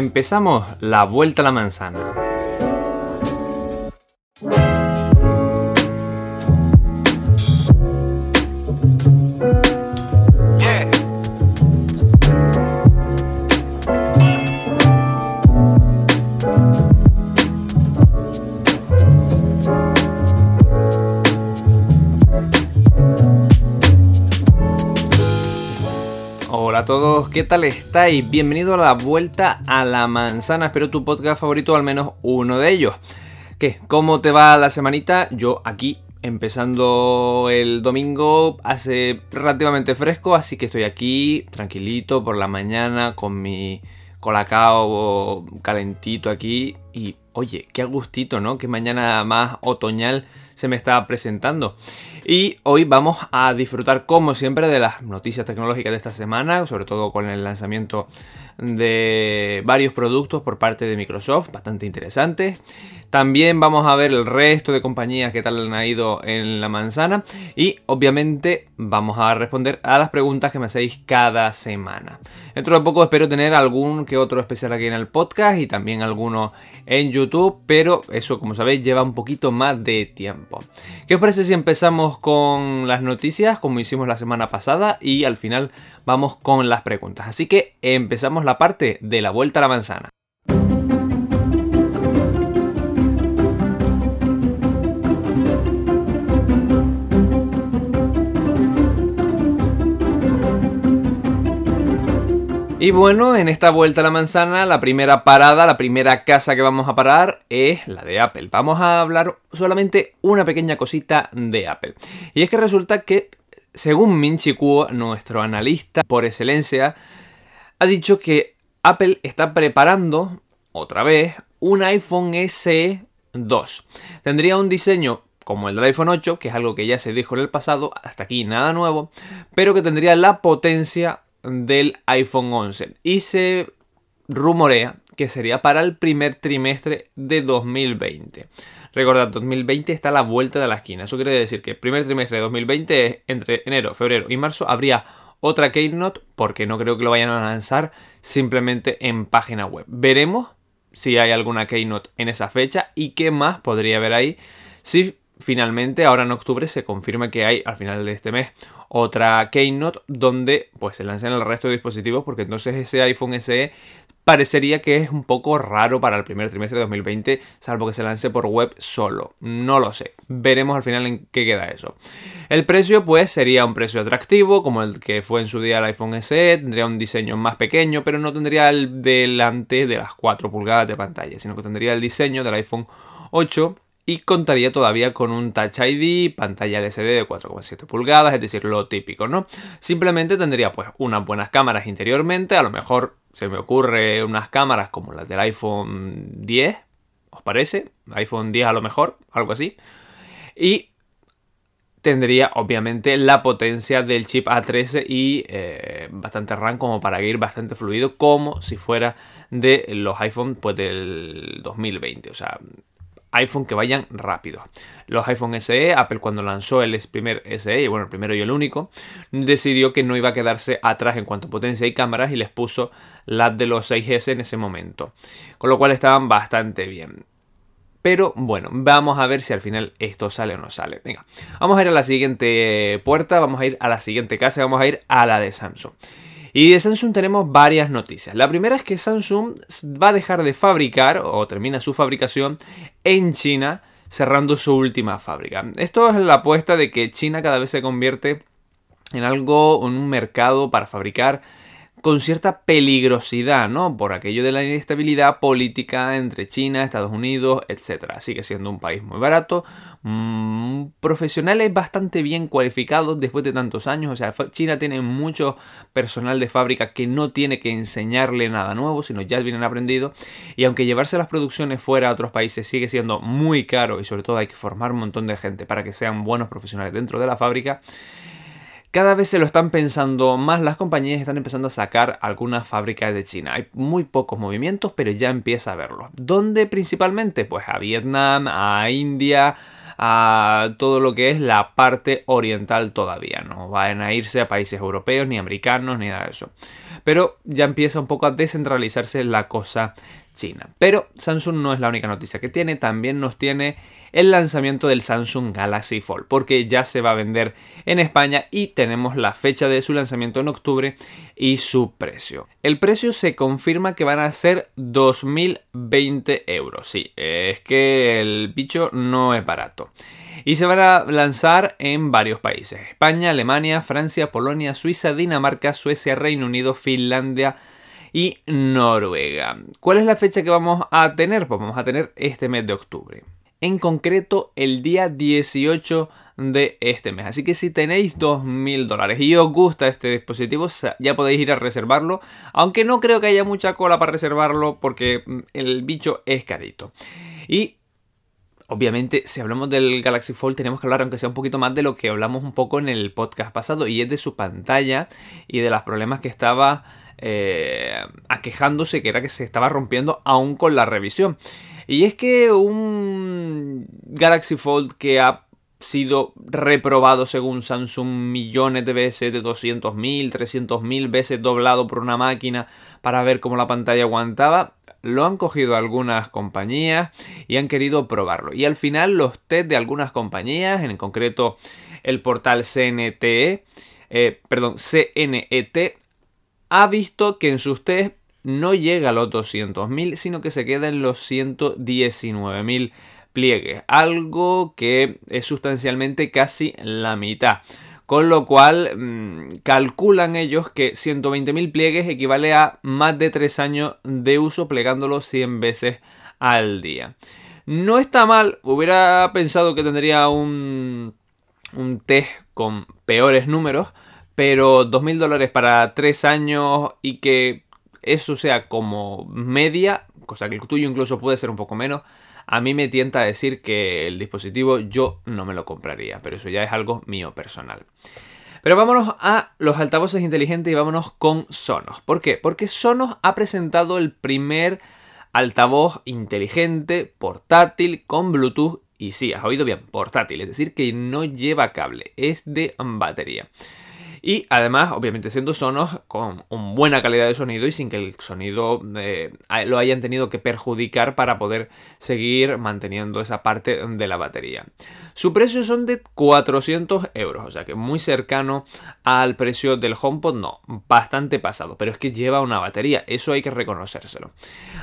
empezamos la vuelta a la manzana. ¿Qué tal estáis? Bienvenido a la vuelta a la manzana, espero tu podcast favorito, al menos uno de ellos. ¿Qué? ¿Cómo te va la semanita? Yo aquí empezando el domingo hace relativamente fresco, así que estoy aquí tranquilito por la mañana con mi colacao calentito aquí y oye, qué gustito, ¿no? Qué mañana más otoñal se me está presentando. Y hoy vamos a disfrutar, como siempre, de las noticias tecnológicas de esta semana, sobre todo con el lanzamiento de varios productos por parte de Microsoft, bastante interesantes. También vamos a ver el resto de compañías que tal han ido en la manzana y obviamente vamos a responder a las preguntas que me hacéis cada semana. Dentro de poco espero tener algún que otro especial aquí en el podcast y también alguno en YouTube, pero eso como sabéis lleva un poquito más de tiempo. ¿Qué os parece si empezamos con las noticias como hicimos la semana pasada y al final vamos con las preguntas? Así que empezamos la parte de la vuelta a la manzana. Y bueno, en esta vuelta a la manzana, la primera parada, la primera casa que vamos a parar es la de Apple. Vamos a hablar solamente una pequeña cosita de Apple. Y es que resulta que, según Minchi Kuo, nuestro analista por excelencia, ha dicho que Apple está preparando, otra vez, un iPhone SE 2. Tendría un diseño como el del iPhone 8, que es algo que ya se dijo en el pasado, hasta aquí nada nuevo, pero que tendría la potencia del iPhone 11 y se rumorea que sería para el primer trimestre de 2020. Recordad, 2020 está a la vuelta de la esquina. Eso quiere decir que el primer trimestre de 2020 es entre enero, febrero y marzo habría otra Keynote porque no creo que lo vayan a lanzar simplemente en página web. Veremos si hay alguna Keynote en esa fecha y qué más podría haber ahí si finalmente ahora en octubre se confirma que hay al final de este mes otra Keynote donde pues se lanzan el resto de dispositivos porque entonces ese iPhone SE parecería que es un poco raro para el primer trimestre de 2020, salvo que se lance por web solo. No lo sé. Veremos al final en qué queda eso. El precio, pues, sería un precio atractivo, como el que fue en su día el iPhone SE. Tendría un diseño más pequeño, pero no tendría el delante de las 4 pulgadas de pantalla, sino que tendría el diseño del iPhone 8 y contaría todavía con un Touch ID, pantalla LCD de 4,7 pulgadas, es decir, lo típico, ¿no? Simplemente tendría pues unas buenas cámaras interiormente, a lo mejor se me ocurre unas cámaras como las del iPhone 10, ¿os parece? iPhone 10 a lo mejor, algo así. Y tendría obviamente la potencia del chip A13 y eh, bastante RAM como para ir bastante fluido como si fuera de los iPhone pues del 2020 o sea iPhone que vayan rápido. Los iPhone SE, Apple cuando lanzó el primer SE, bueno, el primero y el único, decidió que no iba a quedarse atrás en cuanto a potencia y cámaras y les puso las de los 6S en ese momento. Con lo cual estaban bastante bien. Pero bueno, vamos a ver si al final esto sale o no sale. Venga, vamos a ir a la siguiente puerta, vamos a ir a la siguiente casa, vamos a ir a la de Samsung. Y de Samsung tenemos varias noticias. La primera es que Samsung va a dejar de fabricar o termina su fabricación en China cerrando su última fábrica. Esto es la apuesta de que China cada vez se convierte en algo, en un mercado para fabricar con cierta peligrosidad, ¿no? Por aquello de la inestabilidad política entre China, Estados Unidos, etc. Sigue siendo un país muy barato, mmm, profesionales bastante bien cualificados después de tantos años, o sea, China tiene mucho personal de fábrica que no tiene que enseñarle nada nuevo, sino ya vienen aprendidos, y aunque llevarse las producciones fuera a otros países sigue siendo muy caro y sobre todo hay que formar un montón de gente para que sean buenos profesionales dentro de la fábrica, cada vez se lo están pensando más, las compañías están empezando a sacar algunas fábricas de China. Hay muy pocos movimientos, pero ya empieza a verlos. ¿Dónde principalmente? Pues a Vietnam, a India, a todo lo que es la parte oriental todavía. No van a irse a países europeos, ni americanos, ni nada de eso. pero ya empieza un poco a descentralizarse la cosa china. Pero Samsung no es la única noticia que tiene, también nos tiene el lanzamiento del Samsung Galaxy Fold, porque ya se va a vender en España y tenemos la fecha de su lanzamiento en octubre y su precio. El precio se confirma que van a ser 2.020 euros. Sí, es que el bicho no es barato. Y se van a lanzar en varios países. España, Alemania, Francia, Polonia, Suiza, Dinamarca, Suecia, Reino Unido, Finlandia, y Noruega. ¿Cuál es la fecha que vamos a tener? Pues vamos a tener este mes de octubre en concreto el día 18 de este mes. Así que si tenéis 2.000 dólares y os gusta este dispositivo, ya podéis ir a reservarlo. Aunque no creo que haya mucha cola para reservarlo porque mm, el bicho es carito. Y obviamente, si hablamos del Galaxy Fold, tenemos que hablar, aunque sea un poquito más, de lo que hablamos un poco en el podcast pasado, y es de su pantalla y de los problemas que estaba eh, aquejándose, que era que se estaba rompiendo aún con la revisión. Y es que un Galaxy Fold que ha sido reprobado según Samsung millones de veces, de 200.000, 300.000 veces doblado por una máquina para ver cómo la pantalla aguantaba, lo han cogido algunas compañías y han querido probarlo. Y al final los test de algunas compañías, en concreto el portal CNTE, eh, perdón, CNET, ha visto que en sus test no llega a los 200.000, sino que se queda en los 119.000 pliegues, algo que es sustancialmente casi la mitad. Con lo cual mm, calculan ellos que 120.000 pliegues equivale a más de 3 años de uso plegándolos 100 veces al día. No está mal, hubiera pensado que tendría un, un test con peores números, pero 2.000 dólares para 3 años y que eso sea como media, cosa que el tuyo incluso puede ser un poco menos, a mí me tienta a decir que el dispositivo yo no me lo compraría, pero eso ya es algo mío personal. Pero vámonos a los altavoces inteligentes y vámonos con Sonos. ¿Por qué? Porque Sonos ha presentado el primer altavoz inteligente, portátil, con Bluetooth y sí, has oído bien, portátil, es decir, que no lleva cable, es de batería. Y además, obviamente, siendo sonos con una buena calidad de sonido y sin que el sonido eh, lo hayan tenido que perjudicar para poder seguir manteniendo esa parte de la batería. Su precio son de 400 euros, o sea que muy cercano al precio del HomePod, no, bastante pasado, pero es que lleva una batería, eso hay que reconocérselo.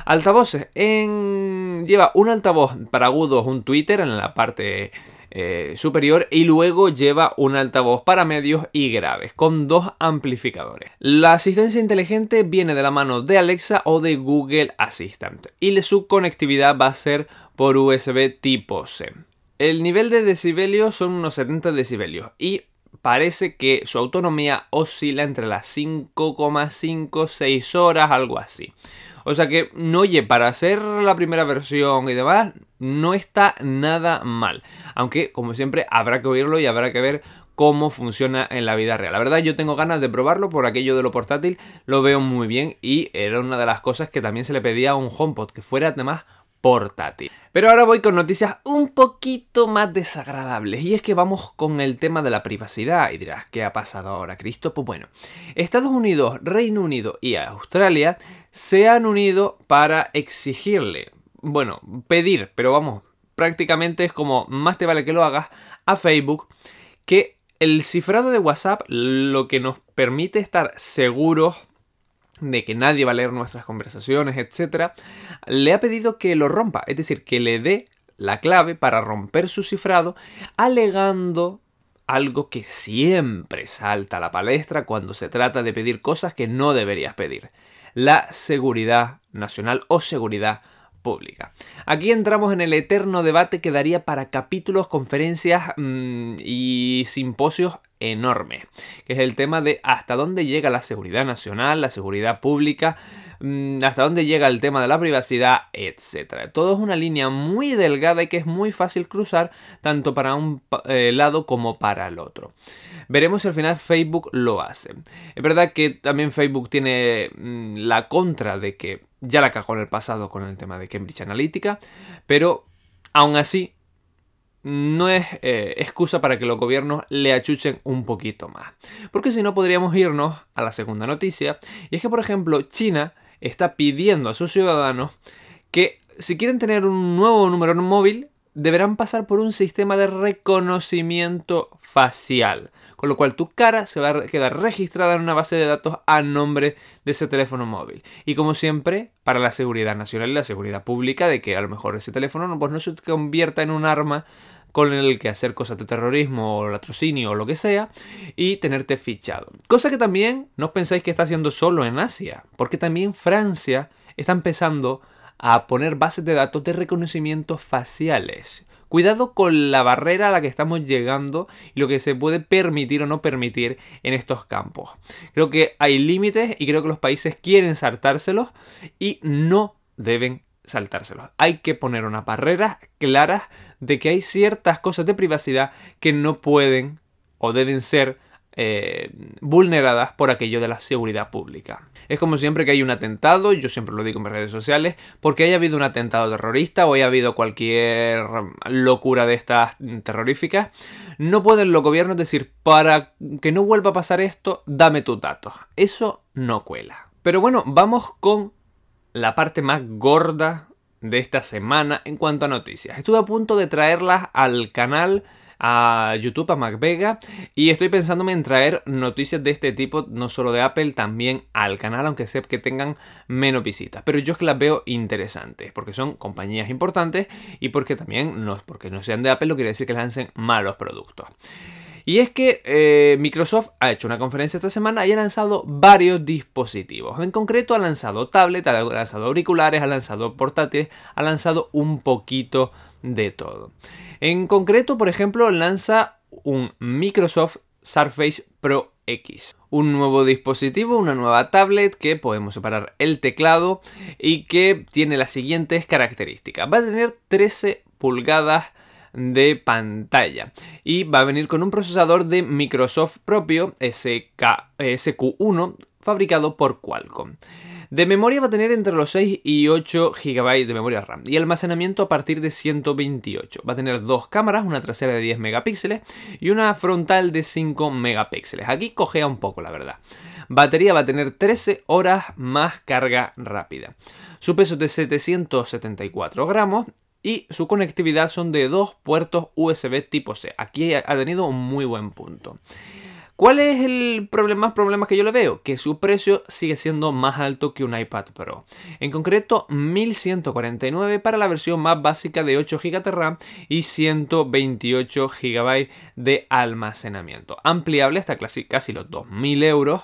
Altavoces, en... lleva un altavoz para agudos, un Twitter en la parte eh, superior y luego lleva un altavoz para medios y graves con dos amplificadores. La asistencia inteligente viene de la mano de Alexa o de Google Assistant y su conectividad va a ser por USB tipo C. El nivel de decibelios son unos 70 decibelios y parece que su autonomía oscila entre las 5,5 6 horas, algo así. O sea que, no, oye, para hacer la primera versión y demás, no está nada mal. Aunque, como siempre, habrá que oírlo y habrá que ver cómo funciona en la vida real. La verdad yo tengo ganas de probarlo por aquello de lo portátil, lo veo muy bien y era una de las cosas que también se le pedía a un HomePod, que fuera además portátil. Pero ahora voy con noticias un poquito más desagradables y es que vamos con el tema de la privacidad y dirás, ¿qué ha pasado ahora, Cristo? Pues bueno, Estados Unidos, Reino Unido y Australia se han unido para exigirle, bueno, pedir, pero vamos, prácticamente es como más te vale que lo hagas a Facebook que el cifrado de WhatsApp lo que nos permite estar seguros de que nadie va a leer nuestras conversaciones, etc., le ha pedido que lo rompa, es decir, que le dé la clave para romper su cifrado, alegando algo que siempre salta a la palestra cuando se trata de pedir cosas que no deberías pedir, la seguridad nacional o seguridad Aquí entramos en el eterno debate que daría para capítulos, conferencias mm, y simposios enormes, que es el tema de hasta dónde llega la seguridad nacional, la seguridad pública, mm, hasta dónde llega el tema de la privacidad, etc. Todo es una línea muy delgada y que es muy fácil cruzar tanto para un eh, lado como para el otro. Veremos si al final Facebook lo hace. Es verdad que también Facebook tiene mm, la contra de que ya la cagó en el pasado con el tema de Cambridge Analytica, pero aún así no es eh, excusa para que los gobiernos le achuchen un poquito más. Porque si no podríamos irnos a la segunda noticia, y es que por ejemplo China está pidiendo a sus ciudadanos que si quieren tener un nuevo número móvil, deberán pasar por un sistema de reconocimiento facial, con lo cual tu cara se va a quedar registrada en una base de datos a nombre de ese teléfono móvil. Y como siempre, para la seguridad nacional y la seguridad pública, de que a lo mejor ese teléfono pues no se convierta en un arma con el que hacer cosas de terrorismo o latrocinio o lo que sea y tenerte fichado. Cosa que también no pensáis que está haciendo solo en Asia, porque también Francia está empezando a poner bases de datos de reconocimiento faciales. Cuidado con la barrera a la que estamos llegando y lo que se puede permitir o no permitir en estos campos. Creo que hay límites y creo que los países quieren saltárselos y no deben saltárselos. Hay que poner unas barreras claras de que hay ciertas cosas de privacidad que no pueden o deben ser eh, vulneradas por aquello de la seguridad pública. Es como siempre que hay un atentado, yo siempre lo digo en mis redes sociales, porque haya habido un atentado terrorista o haya habido cualquier locura de estas terroríficas, no pueden los gobiernos decir, para que no vuelva a pasar esto, dame tus datos. Eso no cuela. Pero bueno, vamos con la parte más gorda de esta semana en cuanto a noticias. Estuve a punto de traerlas al canal a YouTube, a MacVega, y estoy pensándome en traer noticias de este tipo, no solo de Apple, también al canal, aunque sé que tengan menos visitas. Pero yo es que las veo interesantes, porque son compañías importantes y porque también, no, porque no sean de Apple, no quiere decir que lancen malos productos. Y es que eh, Microsoft ha hecho una conferencia esta semana y ha lanzado varios dispositivos. En concreto ha lanzado tablet, ha lanzado auriculares, ha lanzado portátiles, ha lanzado un poquito de todo. En concreto, por ejemplo, lanza un Microsoft Surface Pro X. Un nuevo dispositivo, una nueva tablet que podemos separar el teclado y que tiene las siguientes características. Va a tener 13 pulgadas de pantalla y va a venir con un procesador de Microsoft propio SK, SQ1 fabricado por Qualcomm. De memoria va a tener entre los 6 y 8 GB de memoria RAM y almacenamiento a partir de 128. Va a tener dos cámaras, una trasera de 10 megapíxeles y una frontal de 5 megapíxeles. Aquí cogea un poco, la verdad. Batería va a tener 13 horas más carga rápida. Su peso es de 774 gramos y su conectividad son de dos puertos USB tipo C. Aquí ha tenido un muy buen punto. ¿Cuál es el problema, problema que yo le veo? Que su precio sigue siendo más alto que un iPad Pro. En concreto, 1149 para la versión más básica de 8 GB de RAM y 128 GB de almacenamiento. Ampliable hasta casi, casi los 2000 euros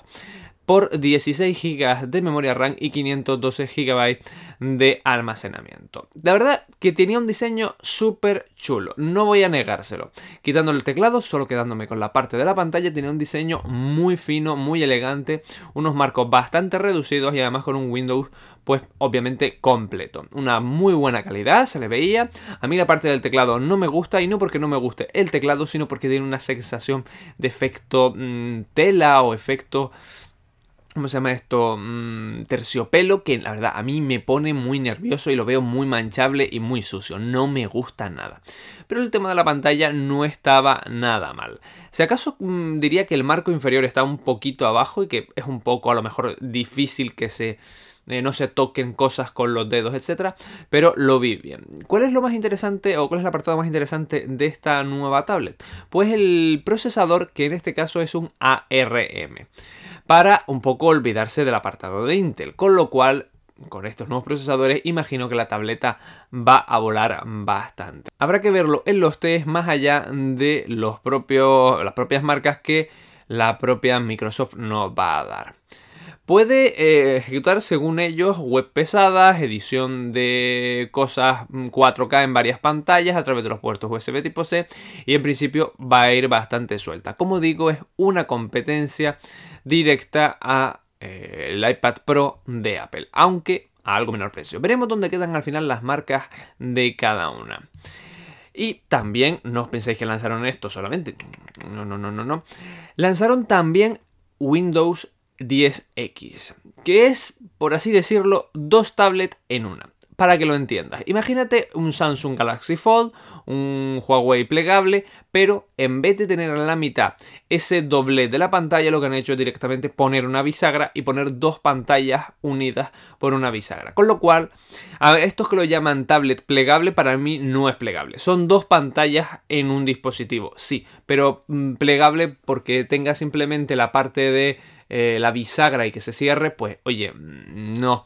por 16 GB de memoria RAM y 512 GB de almacenamiento. La verdad que tenía un diseño súper chulo, no voy a negárselo. Quitando el teclado, solo quedándome con la parte de la pantalla, tenía un diseño muy fino, muy elegante, unos marcos bastante reducidos y además con un Windows pues obviamente completo. Una muy buena calidad, se le veía. A mí la parte del teclado no me gusta y no porque no me guste el teclado, sino porque tiene una sensación de efecto mm, tela o efecto ¿Cómo se llama esto? Mm, terciopelo, que la verdad a mí me pone muy nervioso y lo veo muy manchable y muy sucio. No me gusta nada. Pero el tema de la pantalla no estaba nada mal. Si acaso mm, diría que el marco inferior está un poquito abajo y que es un poco a lo mejor difícil que se eh, no se toquen cosas con los dedos, etc. Pero lo vi bien. ¿Cuál es lo más interesante o cuál es el apartado más interesante de esta nueva tablet? Pues el procesador, que en este caso es un ARM para un poco olvidarse del apartado de Intel, con lo cual con estos nuevos procesadores imagino que la tableta va a volar bastante. Habrá que verlo en los test más allá de los propios, las propias marcas que la propia Microsoft nos va a dar. Puede eh, ejecutar, según ellos, web pesadas, edición de cosas 4K en varias pantallas a través de los puertos USB tipo C y en principio va a ir bastante suelta. Como digo, es una competencia directa a eh, el iPad Pro de Apple, aunque a algo menor precio. Veremos dónde quedan al final las marcas de cada una. Y también, no os penséis que lanzaron esto solamente. No, no, no, no, no. Lanzaron también Windows 10X, que es, por así decirlo, dos tablets en una. Para que lo entiendas. Imagínate un Samsung Galaxy Fold, un Huawei plegable, pero en vez de tener en la mitad ese doble de la pantalla, lo que han hecho es directamente poner una bisagra y poner dos pantallas unidas por una bisagra. Con lo cual, a estos que lo llaman tablet plegable, para mí no es plegable. Son dos pantallas en un dispositivo, sí, pero mm, plegable porque tenga simplemente la parte de eh, la bisagra y que se cierre, pues oye, mm, no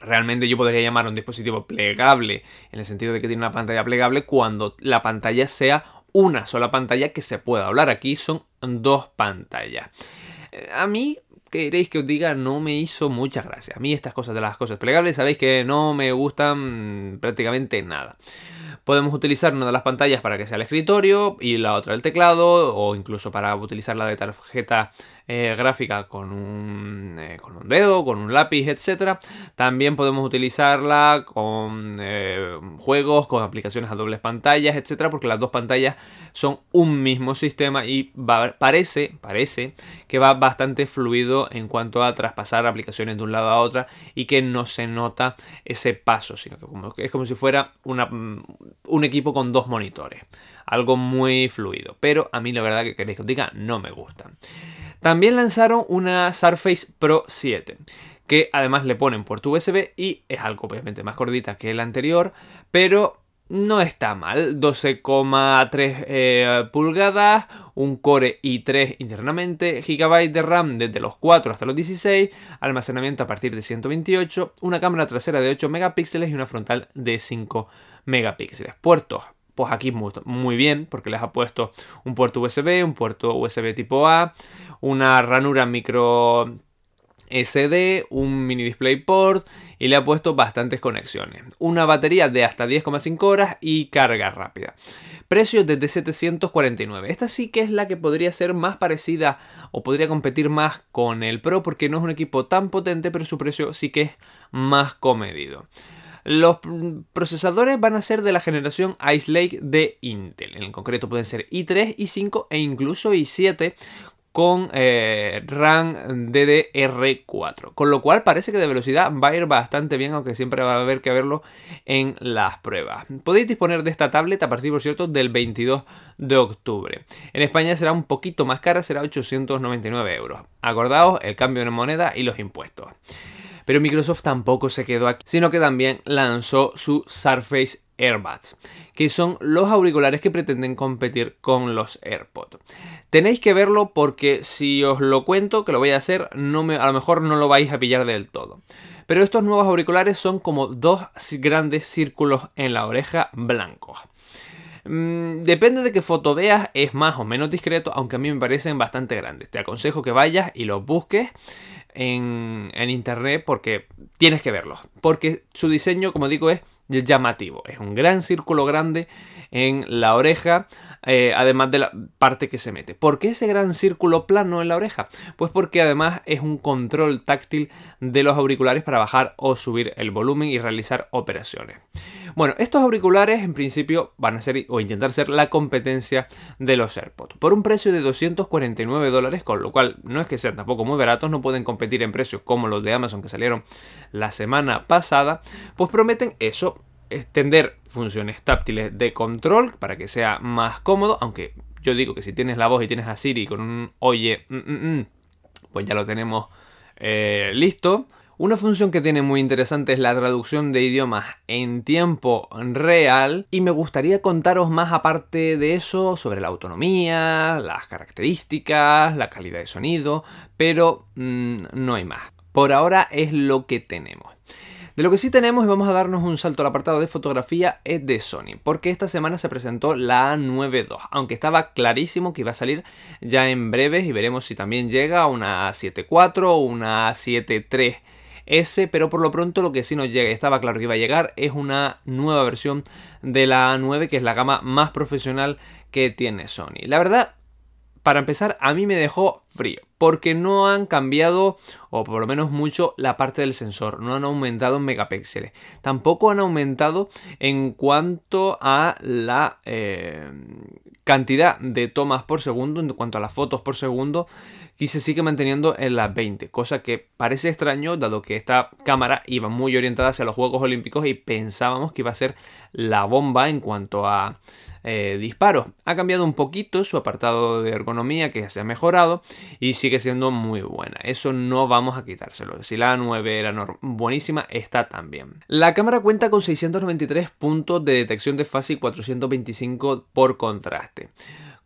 realmente yo podría llamar un dispositivo plegable en el sentido de que tiene una pantalla plegable cuando la pantalla sea una sola pantalla que se pueda hablar. Aquí son dos pantallas. Eh, a mí, ¿qué queréis que os diga? No me hizo mucha gracia. A mí estas cosas de las cosas plegables, sabéis que no me gustan prácticamente nada. Podemos utilizar una de las pantallas para que sea el escritorio y la otra el teclado o incluso para utilizar la de tarjeta eh, gráfica con un, eh, con un dedo, con un lápiz, etc. También podemos utilizarla con eh, juegos, con aplicaciones a dobles pantallas, etc. Porque las dos pantallas son un mismo sistema y parece, parece que va bastante fluido en cuanto a traspasar aplicaciones de un lado a otra y que no se nota ese paso, sino que es como si fuera un equipo con dos monitores. Algo muy fluido. Pero a mí la verdad que queréis que os diga, no me gustan. También lanzaron una Surface Pro 7 que además le ponen puerto USB y es algo obviamente más gordita que el anterior, pero no está mal. 12,3 eh, pulgadas, un Core i3 internamente, GB de RAM desde los 4 hasta los 16, almacenamiento a partir de 128, una cámara trasera de 8 megapíxeles y una frontal de 5 megapíxeles. Puertos pues aquí muy, bien, porque les ha puesto un puerto USB, un puerto USB tipo A, una ranura micro SD, un mini DisplayPort y le ha puesto bastantes conexiones. Una batería de hasta 10,5 horas y carga rápida. Precio desde 749. Esta sí que es la que podría ser más parecida o podría competir más con el Pro porque no es un equipo tan potente, pero su precio sí que es más comedido. Los procesadores van a ser de la generación Ice Lake de Intel. En concreto pueden ser i3, i5 e incluso i7 con eh, RAM DDR4. Con lo cual parece que de velocidad va a ir bastante bien, aunque siempre va a haber que verlo en las pruebas. Podéis disponer de esta tablet a partir, por cierto, del 22 de octubre. En España será un poquito más cara, será 899 euros. Acordaos el cambio de moneda y los impuestos. Pero Microsoft tampoco se quedó aquí, sino que también lanzó su Surface Airbuds, que son los auriculares que pretenden competir con los AirPods. Tenéis que verlo porque si os lo cuento, que lo voy a hacer, no me, a lo mejor no lo vais a pillar del todo. Pero estos nuevos auriculares son como dos grandes círculos en la oreja blancos. Mm, depende de qué foto veas, es más o menos discreto, aunque a mí me parecen bastante grandes. Te aconsejo que vayas y los busques en, internet porque tienes que verlos. Porque su diseño, como digo, es llamativo. Es un gran círculo grande en la oreja, eh, además de la parte que se mete. ¿Por qué ese gran círculo plano en la oreja? Pues porque además es un control táctil de los auriculares para bajar o subir el volumen y realizar operaciones. Bueno, estos auriculares en principio van a ser o intentar ser la competencia de los AirPods. Por un precio de 249 dólares, con lo cual no es que sean tampoco muy baratos, no pueden competir en precios como los de Amazon que salieron la semana pasada, pues prometen eso, extender funciones táctiles de control para que sea más cómodo, aunque yo digo que si tienes la voz y tienes a Siri con un oye, mm, mm, mm", pues ya lo tenemos eh, listo. Una función que tiene muy interesante es la traducción de idiomas en tiempo real y me gustaría contaros más aparte de eso sobre la autonomía, las características, la calidad de sonido, pero no hay más. Por ahora es lo que tenemos. De lo que sí tenemos y vamos a darnos un salto al apartado de fotografía es de Sony, porque esta semana se presentó la A92, aunque estaba clarísimo que iba a salir ya en breves y veremos si también llega una A74 o una A73 S, pero por lo pronto lo que sí nos llega, estaba claro que iba a llegar, es una nueva versión de la A9, que es la gama más profesional que tiene Sony. La verdad, para empezar, a mí me dejó frío, porque no han cambiado, o por lo menos mucho, la parte del sensor, no han aumentado en megapíxeles, tampoco han aumentado en cuanto a la eh, cantidad de tomas por segundo, en cuanto a las fotos por segundo, y se sigue manteniendo en las 20, cosa que parece extraño dado que esta cámara iba muy orientada hacia los Juegos Olímpicos y pensábamos que iba a ser la bomba en cuanto a eh, disparos. Ha cambiado un poquito su apartado de ergonomía que se ha mejorado y sigue siendo muy buena. Eso no vamos a quitárselo. Si la 9 era buenísima, está también. La cámara cuenta con 693 puntos de detección de fase y 425 por contraste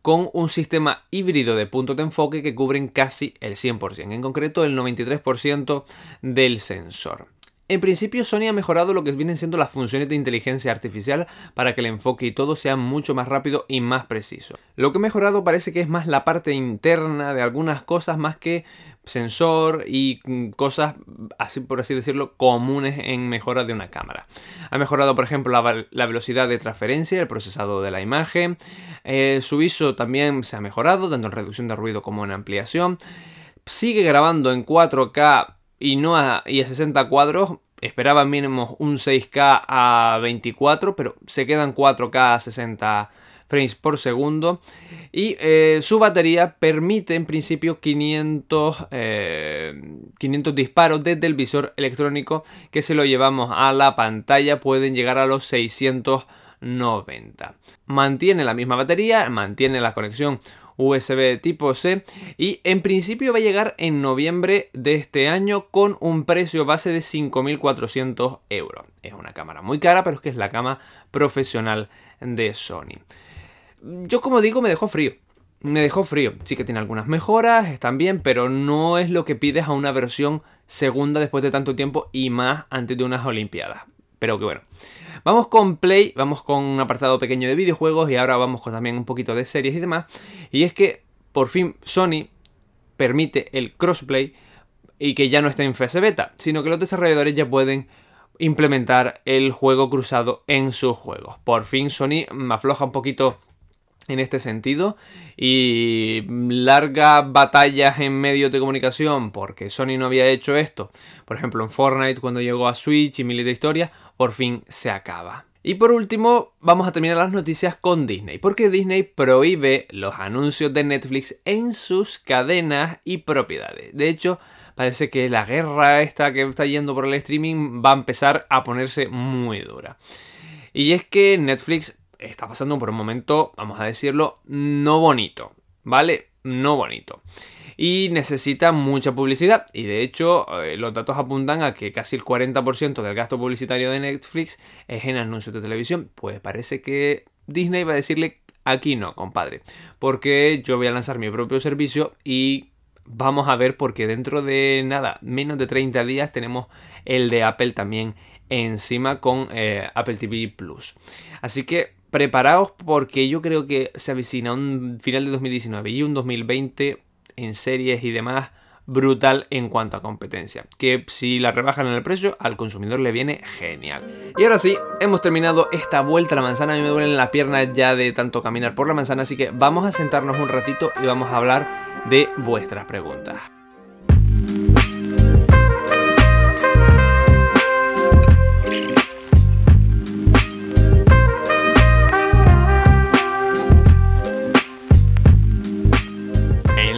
con un sistema híbrido de puntos de enfoque que cubren casi el 100%, en concreto el 93% del sensor. En principio Sony ha mejorado lo que vienen siendo las funciones de inteligencia artificial para que el enfoque y todo sea mucho más rápido y más preciso. Lo que ha mejorado parece que es más la parte interna de algunas cosas más que sensor y mm, cosas, así por así decirlo, comunes en mejora de una cámara. Ha mejorado, por ejemplo, la, velocidad de transferencia, el procesado de la imagen. Eh, su ISO también se ha mejorado, tanto en reducción de ruido como en ampliación. Sigue grabando en 4K y no a, y a 60 cuadros. Esperaba mínimo un 6K a 24, pero se quedan 4K a 60 frames por segundo. Y eh, su batería permite en principio 500, 500 eh, disparos desde el visor electrónico que si lo llevamos a la pantalla pueden llegar a los 690. Mantiene la misma batería, mantiene la conexión USB tipo C y en principio va a llegar en noviembre de este año con un precio base de 5.400 euros. Es una cámara muy cara, pero es que es la cama profesional de Sony. Yo como digo me dejó frío. Me dejó frío. Sí que tiene algunas mejoras, están bien, pero no es lo que pides a una versión segunda después de tanto tiempo y más antes de unas Olimpiadas. Pero que bueno. Vamos con Play, vamos con un apartado pequeño de videojuegos y ahora vamos con también un poquito de series y demás. Y es que por fin Sony permite el crossplay y que ya no está en fase beta, sino que los desarrolladores ya pueden implementar el juego cruzado en sus juegos. Por fin Sony afloja un poquito en este sentido y largas batallas en medios de comunicación porque Sony no había hecho esto. Por ejemplo, en Fortnite cuando llegó a Switch y miles de historias, por fin se acaba. Y por último, vamos a terminar las noticias con Disney, porque Disney prohíbe los anuncios de Netflix en sus cadenas y propiedades. De hecho, parece que la guerra esta que está yendo por el streaming va a empezar a ponerse muy dura. Y es que Netflix está pasando por un momento, vamos a decirlo, no bonito, ¿vale? No bonito. Y necesita mucha publicidad. Y de hecho, eh, los datos apuntan a que casi el 40% del gasto publicitario de Netflix es en anuncios de televisión. Pues parece que Disney va a decirle, aquí no, compadre. Porque yo voy a lanzar mi propio servicio y vamos a ver porque dentro de nada, menos de 30 días tenemos el de Apple también encima con eh, Apple TV Plus. Así que preparaos porque yo creo que se avecina un final de 2019 y un 2020 en series y demás brutal en cuanto a competencia. Que si la rebajan en el precio, al consumidor le viene genial. Y ahora sí, hemos terminado esta vuelta a la manzana. A mí me duelen las piernas ya de tanto caminar por la manzana, así que vamos a sentarnos un ratito y vamos a hablar de vuestras preguntas.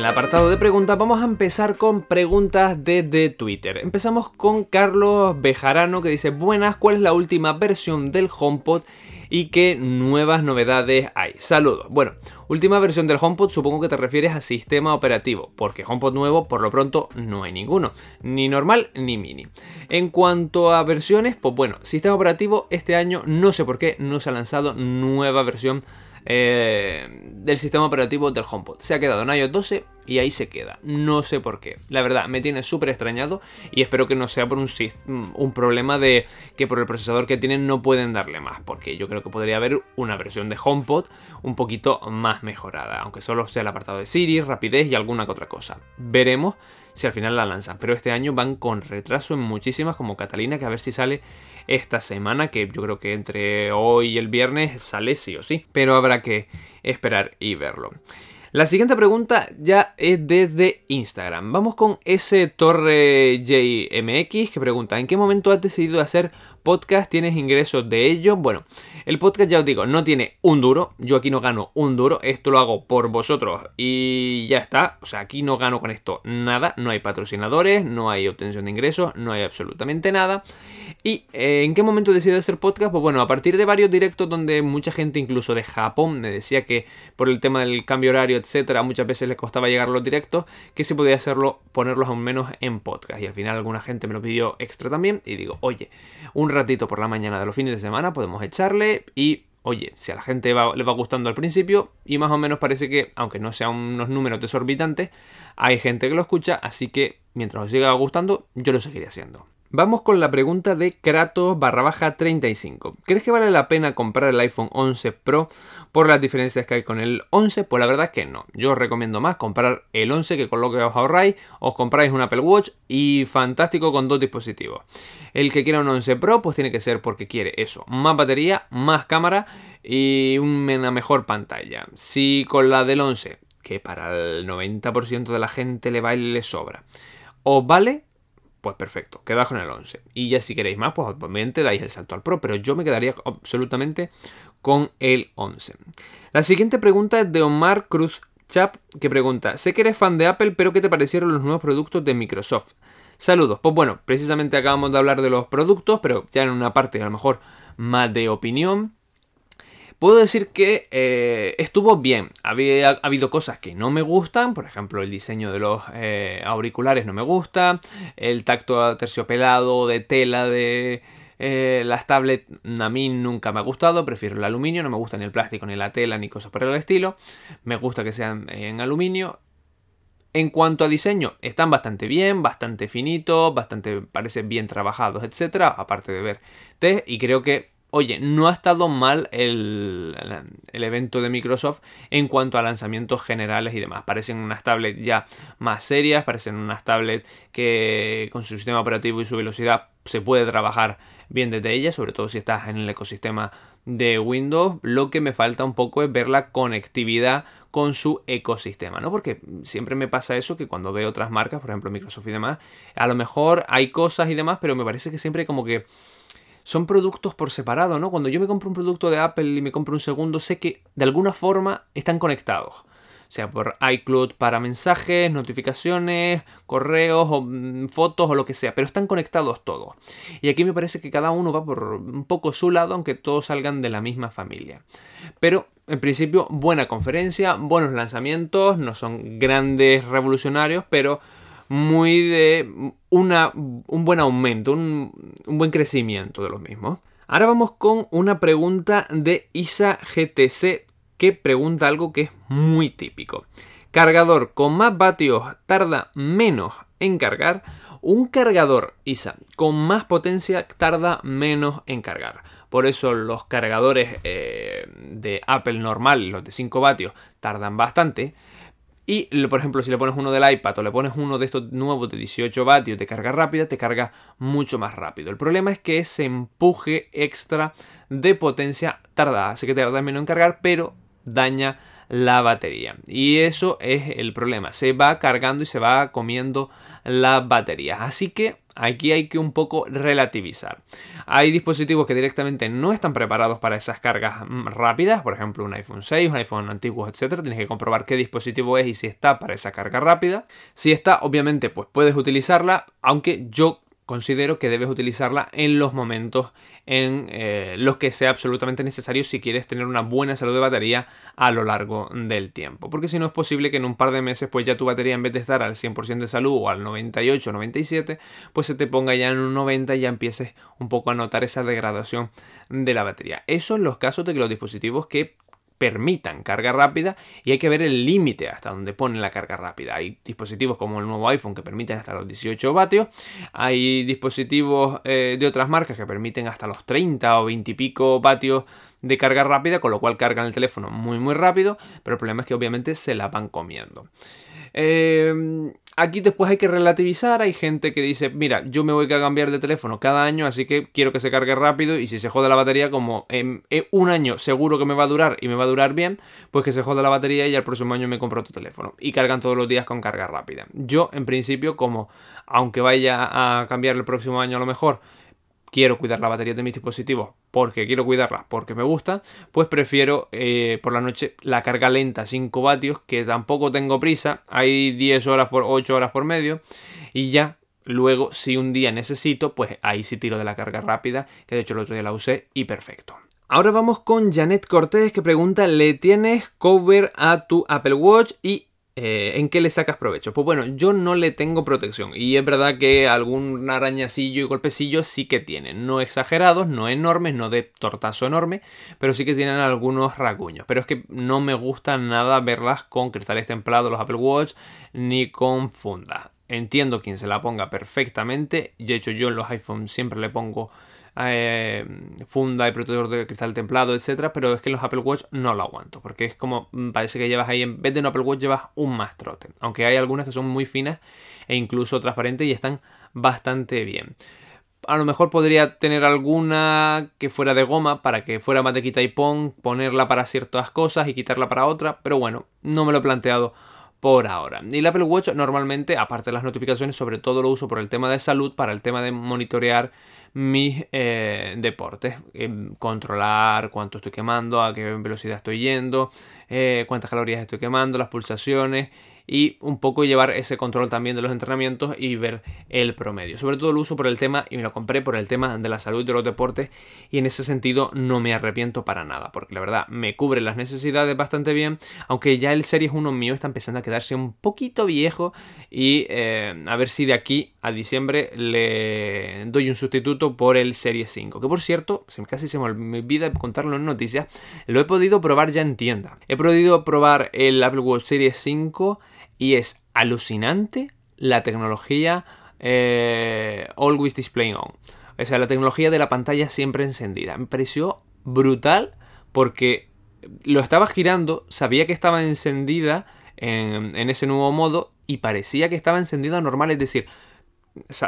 El apartado de preguntas vamos a empezar con preguntas desde Twitter. Empezamos con Carlos Bejarano que dice, buenas, ¿cuál es la última versión del HomePod? y qué nuevas novedades hay. Saludos. Bueno, última versión del HomePod supongo que te refieres a sistema operativo, porque HomePod nuevo por lo pronto no hay ninguno, ni normal ni mini. En cuanto a versiones, pues bueno, sistema operativo este año no sé por qué no se ha lanzado nueva versión eh, del sistema operativo del HomePod. Se ha quedado en iOS 12 y ahí se queda. No sé por qué. La verdad, me tiene súper extrañado y espero que no sea por un, un, problema de que por el procesador que tienen no pueden darle más. Porque yo creo que podría haber una versión de HomePod un poquito más mejorada. Aunque solo sea el apartado de Siri, rapidez y alguna que otra cosa. Veremos si al final la lanzan. Pero este año van con retraso en muchísimas como Catalina, que a ver si sale esta semana, que yo creo que entre hoy y el viernes sale sí o sí, pero habrá que esperar y verlo. La siguiente pregunta ya es desde Instagram. Vamos con ese Torre que pregunta, ¿en qué momento has decidido hacer podcast, tienes ingresos de ellos. Bueno, el podcast ya os digo, no tiene un duro, yo aquí no gano un duro, esto lo hago por vosotros y ya está, o sea, aquí no gano con esto nada, no hay patrocinadores, no hay obtención de ingresos, no hay absolutamente nada. ¿Y eh, en qué momento decidí hacer podcast? Pues bueno, a partir de varios directos donde mucha gente, incluso de Japón, me decía que por el tema del cambio horario, etcétera, muchas veces les costaba llegar los directos, que se podía hacerlo, ponerlos aún menos en podcast. Y al final alguna gente me lo pidió extra también. Y digo, oye, un ratito por la mañana de los fines de semana podemos echarle y oye, si a la gente le va gustando al principio y más o menos parece que, aunque no sean unos números desorbitantes, hay gente que lo escucha, así que mientras os siga gustando, yo lo seguiré haciendo. Vamos con la pregunta de Kratos barra baja 35. ¿Crees que vale la pena comprar el iPhone 11 Pro por las diferencias que hay con el 11? Pues la verdad es que no. Yo os recomiendo más comprar el 11 que con lo que os ahorráis, os compráis un Apple Watch y fantástico con dos dispositivos. El que quiera un 11 Pro pues tiene que ser porque quiere eso, más batería, más cámara y una mejor pantalla. Si con la del 11, que para el 90% de la gente le va le sobra, os vale pues perfecto, quedaos con el 11. Y ya si queréis más, pues obviamente dais el salto al Pro, pero yo me quedaría absolutamente con el 11. La siguiente pregunta es de Omar Cruz Chap, que pregunta, sé que eres fan de Apple, pero ¿qué te parecieron los nuevos productos de Microsoft? Saludos. Pues bueno, precisamente acabamos de hablar de los productos, pero ya en una parte a lo mejor más de opinión. Puedo decir que eh, estuvo bien. Había ha habido cosas que no me gustan, por ejemplo, el diseño de los eh, auriculares no me gusta, el tacto terciopelado de tela de eh, las tablets a mí nunca me ha gustado, prefiero el aluminio, no me gusta ni el plástico, ni la tela, ni cosas por el estilo. Me gusta que sean en aluminio. En cuanto a diseño, están bastante bien, bastante finitos, bastante, parecen bien trabajados, etcétera, aparte de ver test, y creo que oye, no ha estado mal el, evento de Microsoft en cuanto a lanzamientos generales y demás. Parecen unas tablets ya más serias, parecen unas tablets que con su sistema operativo y su velocidad se puede trabajar bien desde ellas, sobre todo si estás en el ecosistema de Windows. Lo que me falta un poco es ver la conectividad con su ecosistema, ¿no? Porque siempre me pasa eso que cuando veo otras marcas, por ejemplo Microsoft y demás, a lo mejor hay cosas y demás, pero me parece que siempre como que son productos por separado, ¿no? Cuando yo me compro un producto de Apple y me compro un segundo, sé que de alguna forma están conectados. Sea por iCloud para mensajes, notificaciones, correos o mm, fotos o lo que sea, pero están conectados todos. Y aquí me parece que cada uno va por un poco su lado, aunque todos salgan de la misma familia. Pero en principio, buena conferencia, buenos lanzamientos, no son grandes revolucionarios, pero muy de una, un buen aumento, un, un buen crecimiento de los mismos. Ahora vamos con una pregunta de Isa GTC que pregunta algo que es muy típico. Cargador con más vatios tarda menos en cargar. Un cargador ISA con más potencia tarda menos en cargar. Por eso los cargadores eh, de Apple normal, los de 5 vatios, tardan bastante. Y, por ejemplo, si le pones uno del iPad o le pones uno de estos nuevos de 18 vatios de carga rápida, te carga mucho más rápido. El problema es que ese empuje extra de potencia tarda, hace que tarda menos en cargar, pero daña la batería. Y eso es el problema. Se va cargando y se va comiendo las baterías. Así que aquí hay que un poco relativizar. Hay dispositivos que directamente no están preparados para esas cargas mm, rápidas, por ejemplo un iPhone 6, un iPhone antiguo, etcétera. Tienes que comprobar qué dispositivo es y si está para esa carga rápida. Si está, obviamente, pues puedes utilizarla, aunque yo considero que debes utilizarla en los momentos en eh, los que sea absolutamente necesario si quieres tener una buena salud de batería a lo largo del tiempo. Porque si no es posible que en un par de meses pues ya tu batería en vez de estar al 100% de salud o al 98 o 97 pues se te ponga ya en un 90 y ya empieces un poco a notar esa degradación de la batería. Eso en los casos de que los dispositivos que permitan carga rápida y hay que ver el límite hasta donde pone la carga rápida. Hay dispositivos como el nuevo iPhone que permiten hasta los 18 vatios, hay dispositivos eh, de otras marcas que permiten hasta los 30 o 20 y pico vatios de carga rápida, con lo cual cargan el teléfono muy muy rápido, pero el problema es que obviamente se la van comiendo. Eh, aquí después hay que relativizar. Hay gente que dice, mira, yo me voy a cambiar de teléfono cada año, así que quiero que se cargue rápido. Y si se jode la batería, como en, un año seguro que me va a durar y me va a durar bien, pues que se jode la batería y al próximo año me compro otro teléfono. Y cargan todos los días con carga rápida. Yo, en principio, como aunque vaya a cambiar el próximo año a lo mejor quiero cuidar la batería de mis dispositivos porque quiero cuidarlas porque me gusta, pues prefiero eh, por la noche la carga lenta 5 vatios, que tampoco tengo prisa, hay 10 horas por 8 horas por medio, y ya luego si un día necesito, pues ahí sí tiro de la carga rápida, que de hecho el otro día la usé y perfecto. Ahora vamos con Janet Cortés que pregunta, ¿le tienes cover a tu Apple Watch y eh, ¿En qué le sacas provecho? Pues bueno, yo no le tengo protección y es verdad que algún arañacillo y golpecillo sí que tienen, no exagerados, no enormes, no de tortazo enorme, pero sí que tienen algunos raguños. Pero es que no me gusta nada verlas con cristales templados los Apple Watch ni con funda. Entiendo quien se la ponga perfectamente, de hecho yo en los iPhones siempre le pongo eh, funda y protector de cristal templado, etcétera, pero es que los Apple Watch no lo aguanto, porque es como mm, parece que llevas ahí, en vez de un Apple Watch, llevas un mastrote. Aunque hay algunas que son muy finas e incluso transparentes y están bastante bien. A lo mejor podría tener alguna que fuera de goma para que fuera más de quita y pon, ponerla para ciertas cosas y quitarla para otra, pero bueno, no me lo he planteado por ahora. Y el Apple Watch normalmente, aparte de las notificaciones, sobre todo lo uso por el tema de salud, para el tema de monitorear mis eh, deportes. Eh, controlar cuánto estoy quemando, a qué velocidad estoy yendo, eh, cuántas calorías estoy quemando, las pulsaciones y un poco llevar ese control también de los entrenamientos y ver el promedio. Sobre todo lo uso por el tema, y me lo compré por el tema de la salud de los deportes y en ese sentido no me arrepiento para nada, porque la verdad me cubre las necesidades bastante bien, aunque ya el Series 1 mío está empezando a quedarse un poquito viejo y eh, a ver si de aquí a diciembre le doy un sustituto por el Series 5, que por cierto, casi se me olvida contarlo en noticias, lo he podido probar ya en tienda. He podido probar el Apple Watch Series 5 y es alucinante la tecnología eh, Always Display On. O sea, la tecnología de la pantalla siempre encendida. Me pareció brutal porque lo estaba girando, sabía que estaba encendida en, en ese nuevo modo y parecía que estaba encendida normal, es decir,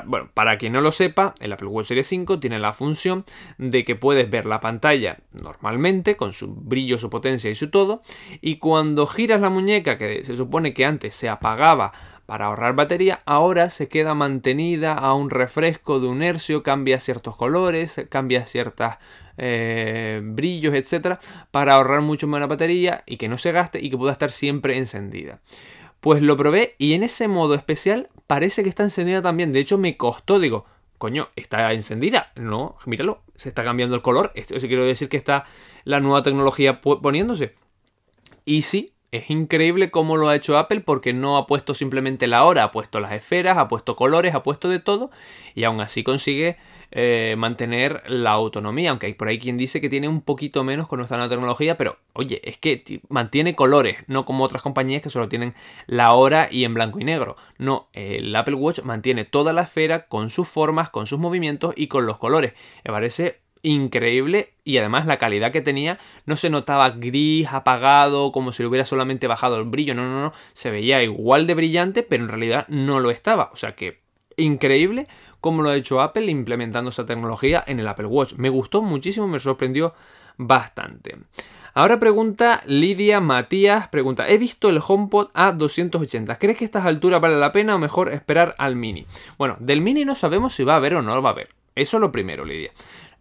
bueno, para quien no lo sepa, el Apple Watch Series 5 tiene la función de que puedes ver la pantalla normalmente, con su brillo, su potencia y su todo, y cuando giras la muñeca, que se supone que antes se apagaba para ahorrar batería, ahora se queda mantenida a un refresco de un hercio, cambia ciertos colores, cambia ciertos eh, brillos, etcétera, para ahorrar mucho menos batería y que no se gaste y que pueda estar siempre encendida. Pues lo probé y en ese modo especial parece que está encendida también. De hecho, me costó, digo, coño, está encendida. No, míralo, se está cambiando el color. Esto quiero decir que está la nueva tecnología poniéndose. Y sí, es increíble cómo lo ha hecho Apple porque no ha puesto simplemente la hora, ha puesto las esferas, ha puesto colores, ha puesto de todo y aún así consigue eh, mantener la autonomía, aunque hay por ahí quien dice que tiene un poquito menos con nuestra nueva tecnología, pero oye, es que mantiene colores, no como otras compañías que solo tienen la hora y en blanco y negro. No, el Apple Watch mantiene toda la esfera con sus formas, con sus movimientos y con los colores. Me parece increíble y además la calidad que tenía no se notaba gris, apagado, como si le hubiera solamente bajado el brillo, no, no, no, se veía igual de brillante, pero en realidad no lo estaba, o sea que increíble cómo lo ha hecho Apple implementando esa tecnología en el Apple Watch. Me gustó muchísimo, me sorprendió bastante. Ahora pregunta Lidia Matías, pregunta, he visto el HomePod a 280, ¿crees que estas alturas vale la pena o mejor esperar al mini? Bueno, del mini no sabemos si va a haber o no lo va a haber. Eso es lo primero, Lidia.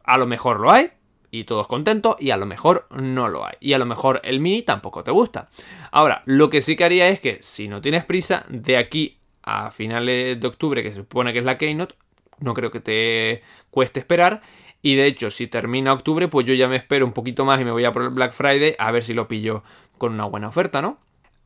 A lo mejor lo hay, y todos contentos y a lo mejor no lo hay. Y a lo mejor el mini tampoco te gusta. Ahora, lo que sí que haría es que si no tienes prisa, de aquí a finales de octubre, que se supone que es la Keynote, no creo que te cueste esperar. Y de hecho, si termina octubre, pues yo ya me espero un poquito más y me voy a por el Black Friday a ver si lo pillo con una buena oferta, ¿no?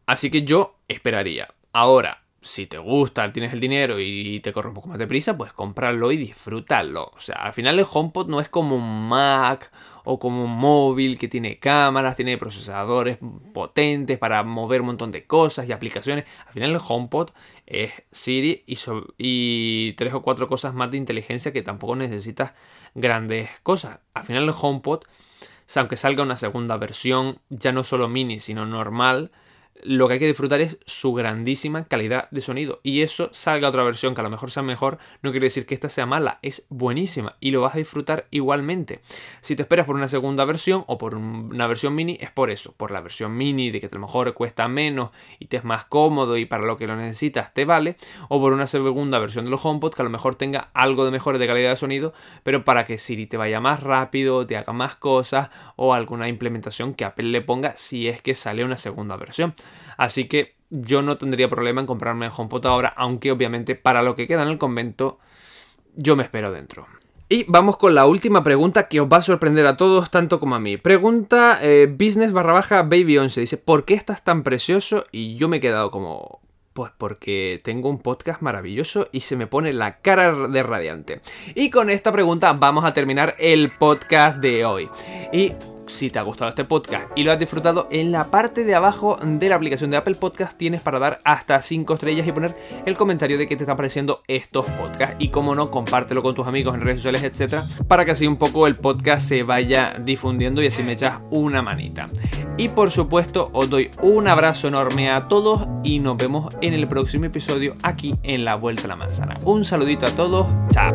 Así que yo esperaría. Ahora, si te gusta, tienes el dinero y te corre un poco más de prisa, pues comprarlo y disfrutarlo. O sea, al final el HomePod no es como un Mac o como un móvil que tiene cámaras, tiene procesadores potentes para mover un montón de cosas y aplicaciones. Al final el HomePod es Siri y, y tres o cuatro cosas más de inteligencia que tampoco necesitas grandes cosas. Al final el HomePod, aunque salga una segunda versión, ya no solo mini, sino normal, lo que hay que disfrutar es su grandísima calidad de sonido. Y eso salga otra versión que a lo mejor sea mejor, no quiere decir que esta sea mala, es buenísima y lo vas a disfrutar igualmente. Si te esperas por una segunda versión o por una versión mini, es por eso, por la versión mini de que a lo mejor cuesta menos y te es más cómodo y para lo que lo necesitas te vale, o por una segunda versión de los HomePod que a lo mejor tenga algo de mejor de calidad de sonido, pero para que Siri te vaya más rápido, te haga más cosas o alguna implementación que Apple le ponga si es que sale una segunda versión. Así que yo no tendría problema en comprarme el HomePod ahora, aunque obviamente para lo que queda en el convento yo me espero dentro. Y vamos con la última pregunta que os va a sorprender a todos tanto como a mí. Pregunta eh, business barra baja baby 11. Dice, ¿por qué estás tan precioso? Y yo me he quedado como... Pues porque tengo un podcast maravilloso y se me pone la cara de radiante. Y con esta pregunta vamos a terminar el podcast de hoy. Y si te ha gustado este podcast y lo has disfrutado, en la parte de abajo de la aplicación de Apple Podcast tienes para dar hasta 5 estrellas y poner el comentario de que te están pareciendo estos podcasts. Y como no, compártelo con tus amigos en redes sociales, etcétera, para que así un poco el podcast se vaya difundiendo y así me echas una manita. Y por supuesto, os doy un abrazo enorme a todos y nos vemos en el próximo episodio aquí en La Vuelta a la Manzana. Un saludito a todos, chao.